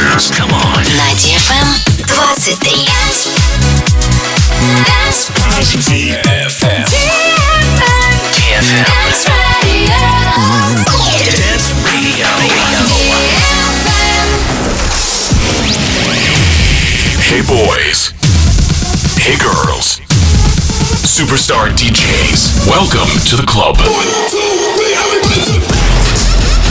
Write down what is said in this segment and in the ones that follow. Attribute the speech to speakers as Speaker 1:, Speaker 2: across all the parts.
Speaker 1: dance. Come on.
Speaker 2: На DFM 23.
Speaker 1: DFM. DFM. Dance Radio. Hey boys. Hey girls. Superstar DJs. Welcome to the club.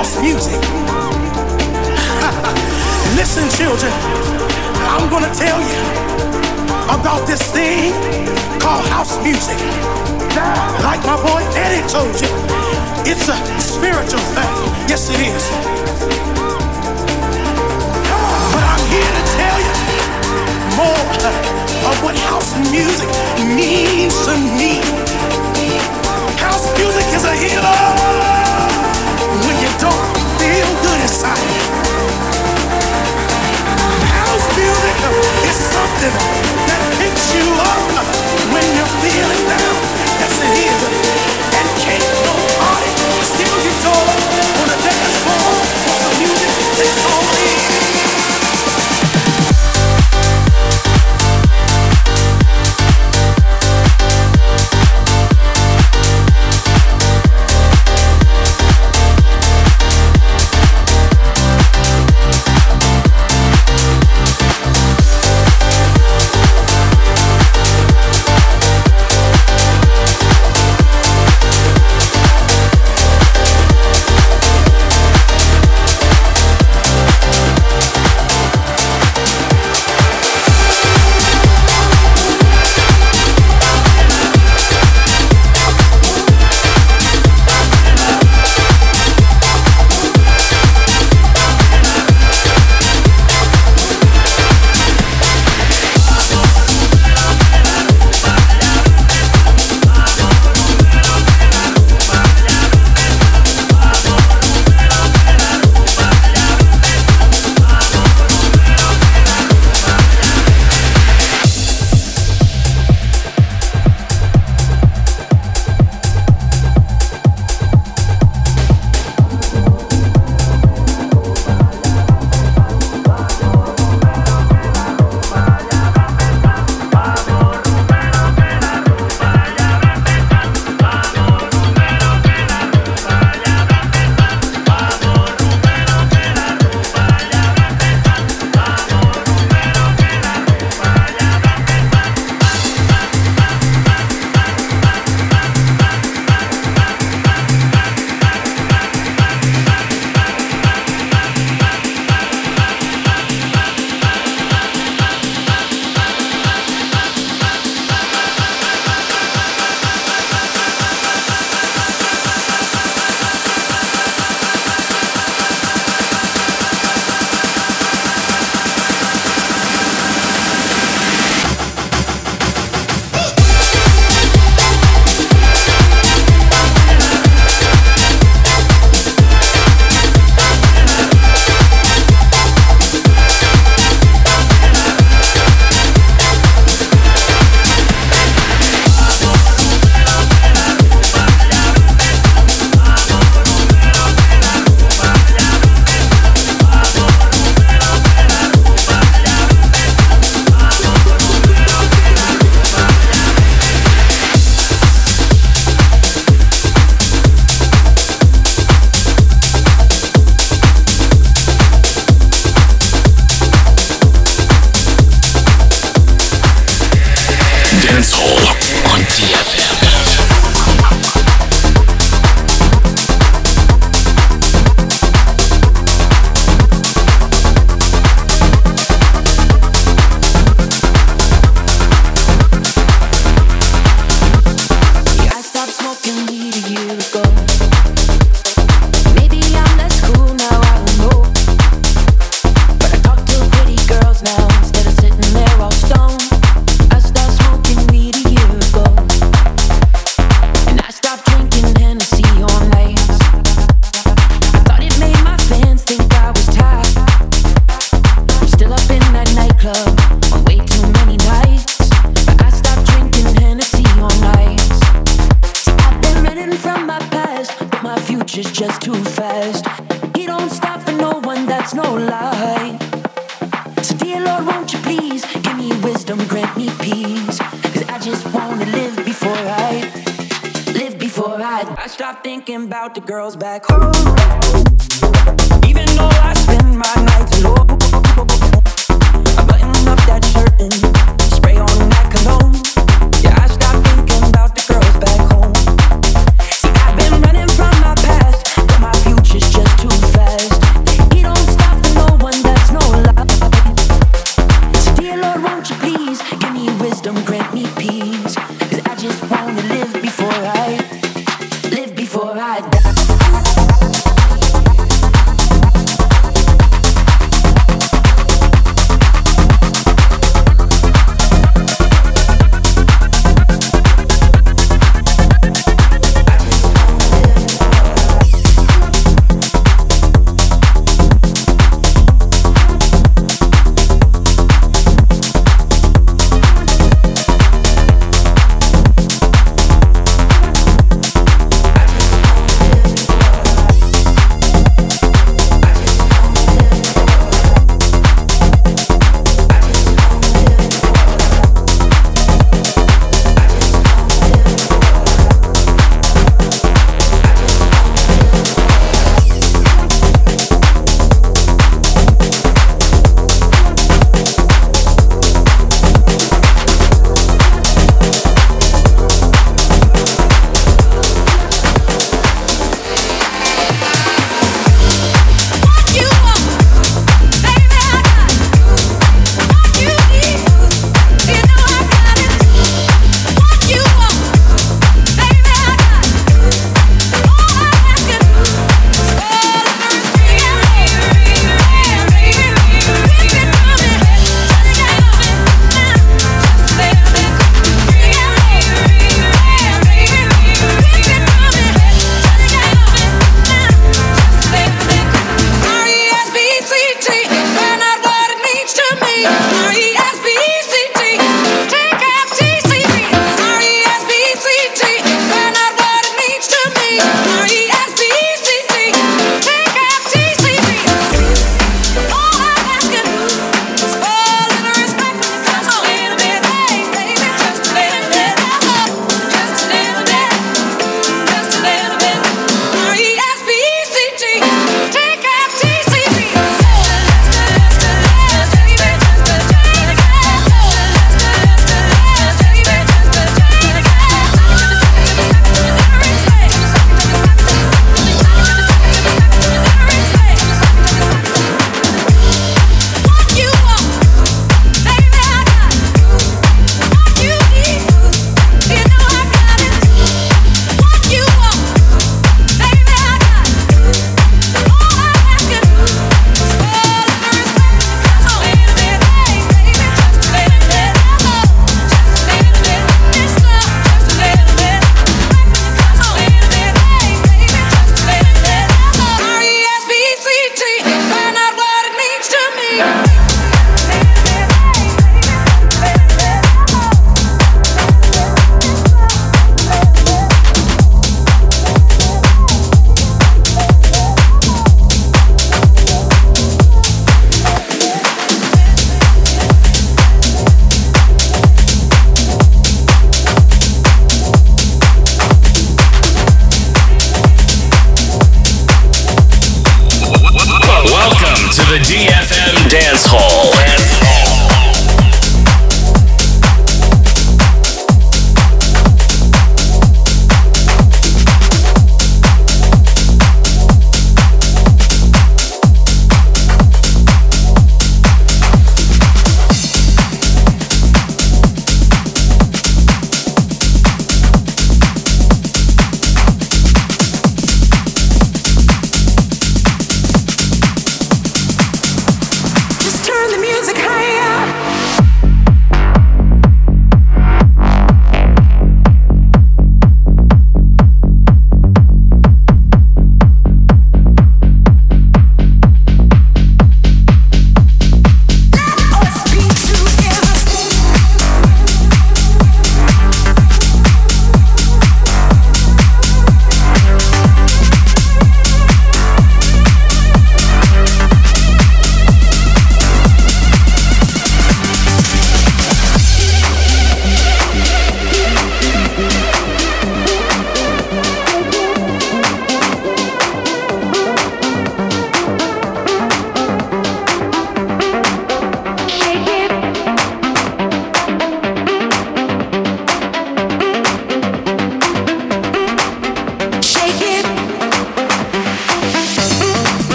Speaker 3: House music. Listen, children, I'm gonna tell you about this thing called house music. Like my boy Eddie told you, it's a spiritual thing. Yes, it is. But I'm here to tell you more of what house music means to me. House music is a healer feel. House music is something that picks you up when you're feeling down. And joy on the dance floor. The music.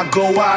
Speaker 4: I go
Speaker 5: out.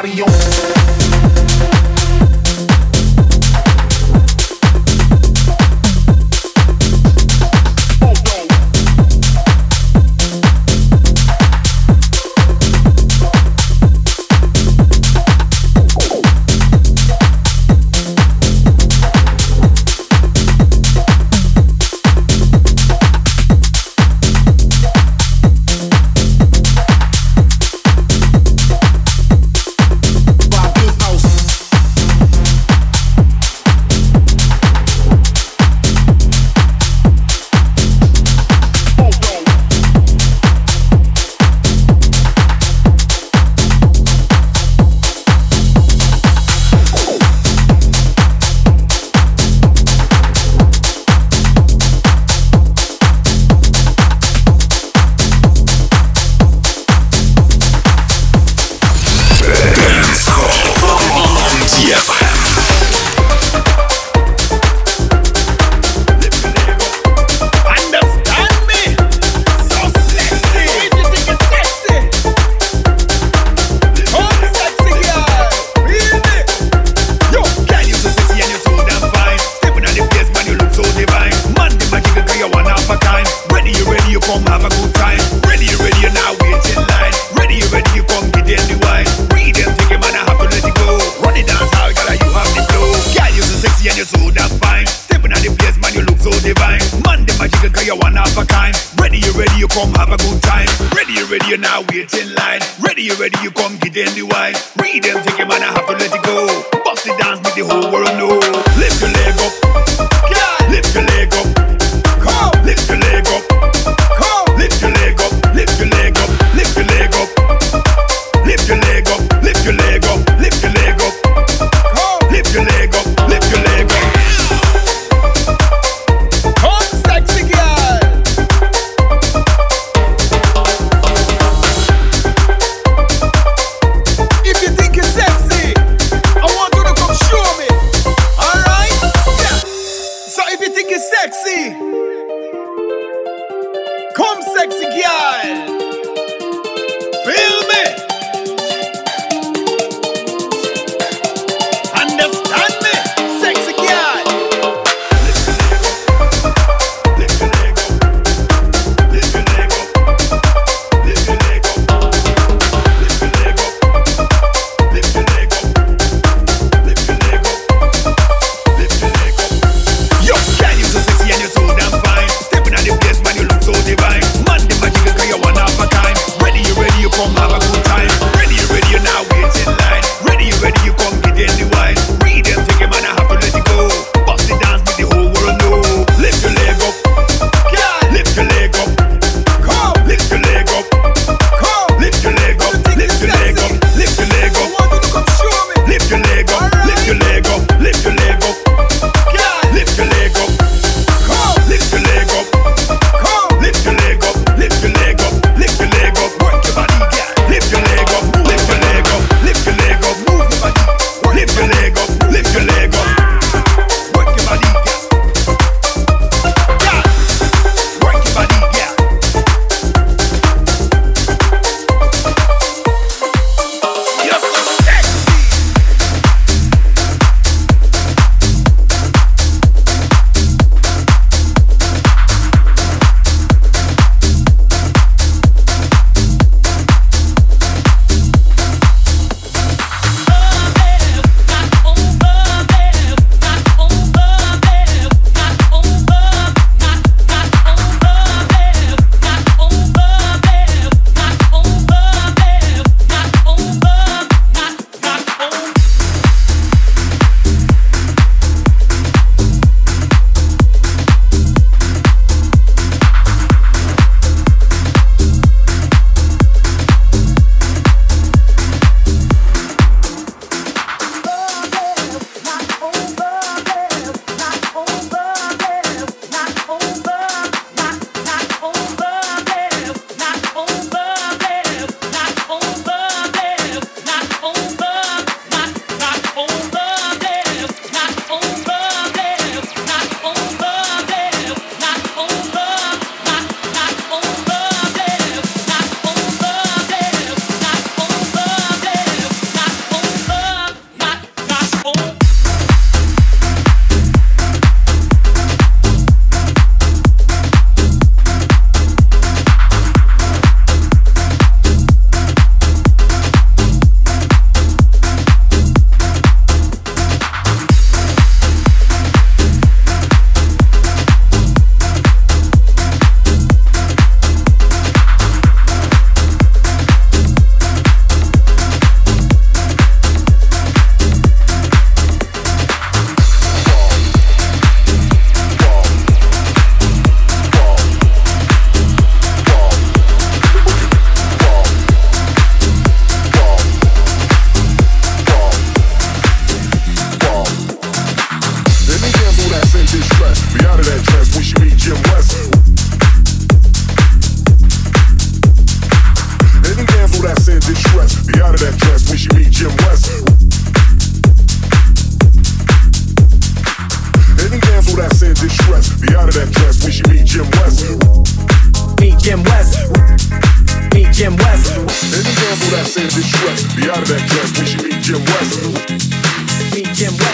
Speaker 5: Los Angeles. Be out of that dress. We should meet Jim West. Meet Jim West.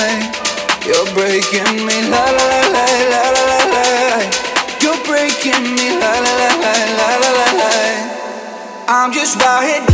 Speaker 6: I'm just right here